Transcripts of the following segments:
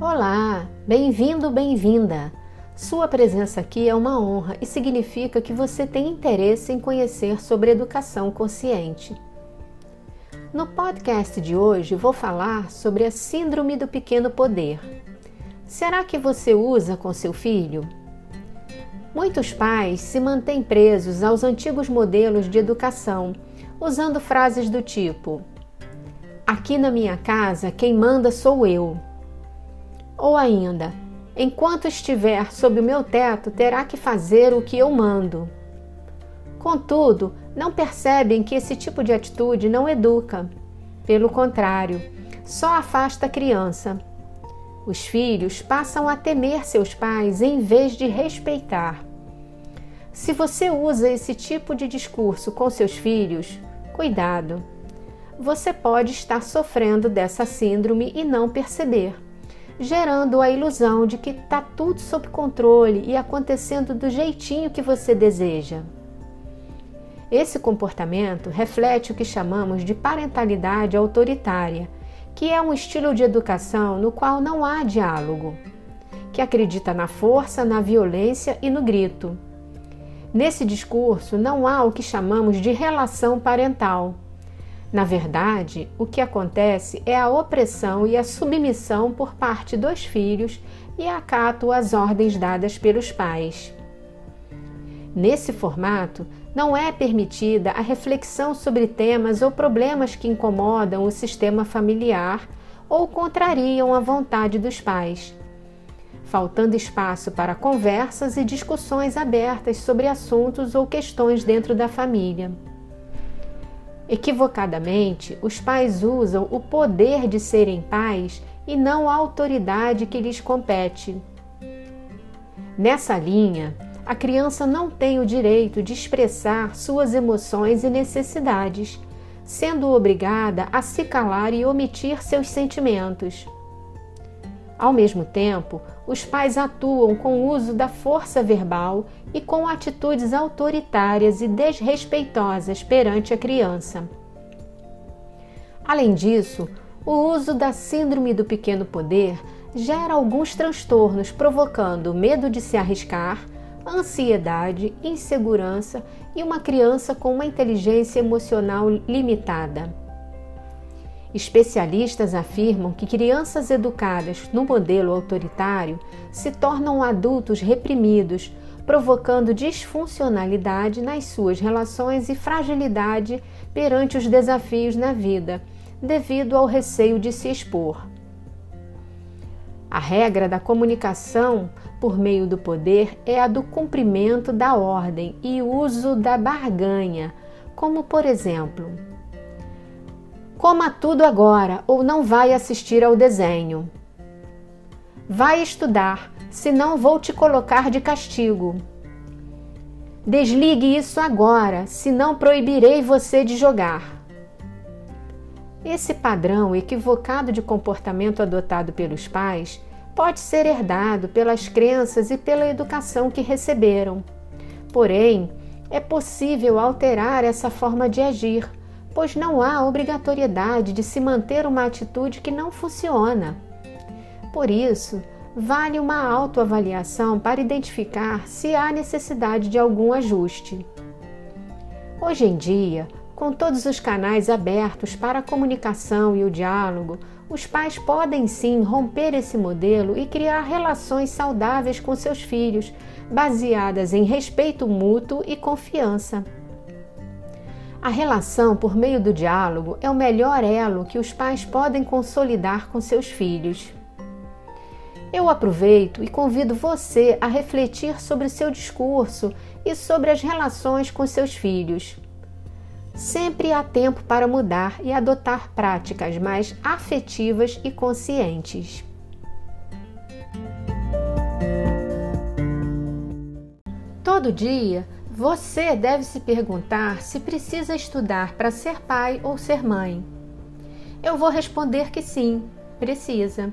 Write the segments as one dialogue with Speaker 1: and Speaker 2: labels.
Speaker 1: Olá, bem-vindo, bem-vinda. Sua presença aqui é uma honra e significa que você tem interesse em conhecer sobre educação consciente. No podcast de hoje vou falar sobre a Síndrome do Pequeno Poder. Será que você usa com seu filho? Muitos pais se mantêm presos aos antigos modelos de educação, usando frases do tipo: Aqui na minha casa quem manda sou eu. Ou ainda, enquanto estiver sob o meu teto, terá que fazer o que eu mando. Contudo, não percebem que esse tipo de atitude não educa. Pelo contrário, só afasta a criança. Os filhos passam a temer seus pais em vez de respeitar. Se você usa esse tipo de discurso com seus filhos, cuidado você pode estar sofrendo dessa síndrome e não perceber, gerando a ilusão de que está tudo sob controle e acontecendo do jeitinho que você deseja. Esse comportamento reflete o que chamamos de parentalidade autoritária, que é um estilo de educação no qual não há diálogo, que acredita na força, na violência e no grito. Nesse discurso não há o que chamamos de relação parental na verdade, o que acontece é a opressão e a submissão por parte dos filhos e acato às ordens dadas pelos pais. Nesse formato, não é permitida a reflexão sobre temas ou problemas que incomodam o sistema familiar ou contrariam a vontade dos pais, faltando espaço para conversas e discussões abertas sobre assuntos ou questões dentro da família. Equivocadamente, os pais usam o poder de serem pais e não a autoridade que lhes compete. Nessa linha, a criança não tem o direito de expressar suas emoções e necessidades, sendo obrigada a se calar e omitir seus sentimentos. Ao mesmo tempo, os pais atuam com o uso da força verbal e com atitudes autoritárias e desrespeitosas perante a criança. Além disso, o uso da síndrome do pequeno poder gera alguns transtornos, provocando medo de se arriscar, ansiedade, insegurança e uma criança com uma inteligência emocional limitada. Especialistas afirmam que crianças educadas no modelo autoritário se tornam adultos reprimidos, provocando disfuncionalidade nas suas relações e fragilidade perante os desafios na vida, devido ao receio de se expor. A regra da comunicação por meio do poder é a do cumprimento da ordem e uso da barganha, como por exemplo, Coma tudo agora ou não vai assistir ao desenho. Vai estudar, senão vou te colocar de castigo. Desligue isso agora, senão proibirei você de jogar. Esse padrão equivocado de comportamento adotado pelos pais pode ser herdado pelas crenças e pela educação que receberam. Porém, é possível alterar essa forma de agir pois não há obrigatoriedade de se manter uma atitude que não funciona. Por isso, vale uma autoavaliação para identificar se há necessidade de algum ajuste. Hoje em dia, com todos os canais abertos para a comunicação e o diálogo, os pais podem sim romper esse modelo e criar relações saudáveis com seus filhos, baseadas em respeito mútuo e confiança. A relação por meio do diálogo é o melhor elo que os pais podem consolidar com seus filhos. Eu aproveito e convido você a refletir sobre seu discurso e sobre as relações com seus filhos. Sempre há tempo para mudar e adotar práticas mais afetivas e conscientes. Todo dia, você deve se perguntar se precisa estudar para ser pai ou ser mãe. Eu vou responder que sim, precisa.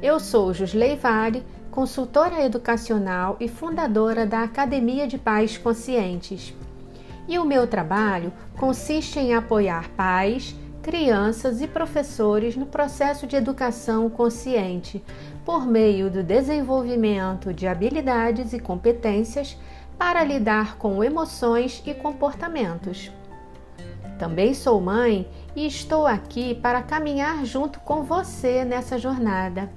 Speaker 1: Eu sou Josley Vale, consultora educacional e fundadora da Academia de Pais Conscientes. E o meu trabalho consiste em apoiar pais, crianças e professores no processo de educação consciente, por meio do desenvolvimento de habilidades e competências para lidar com emoções e comportamentos. Também sou mãe e estou aqui para caminhar junto com você nessa jornada.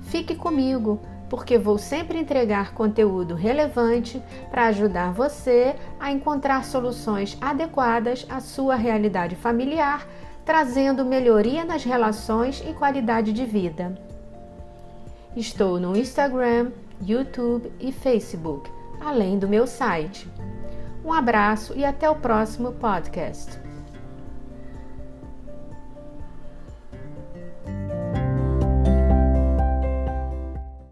Speaker 1: Fique comigo, porque vou sempre entregar conteúdo relevante para ajudar você a encontrar soluções adequadas à sua realidade familiar, trazendo melhoria nas relações e qualidade de vida. Estou no Instagram, YouTube e Facebook, além do meu site. Um abraço e até o próximo podcast.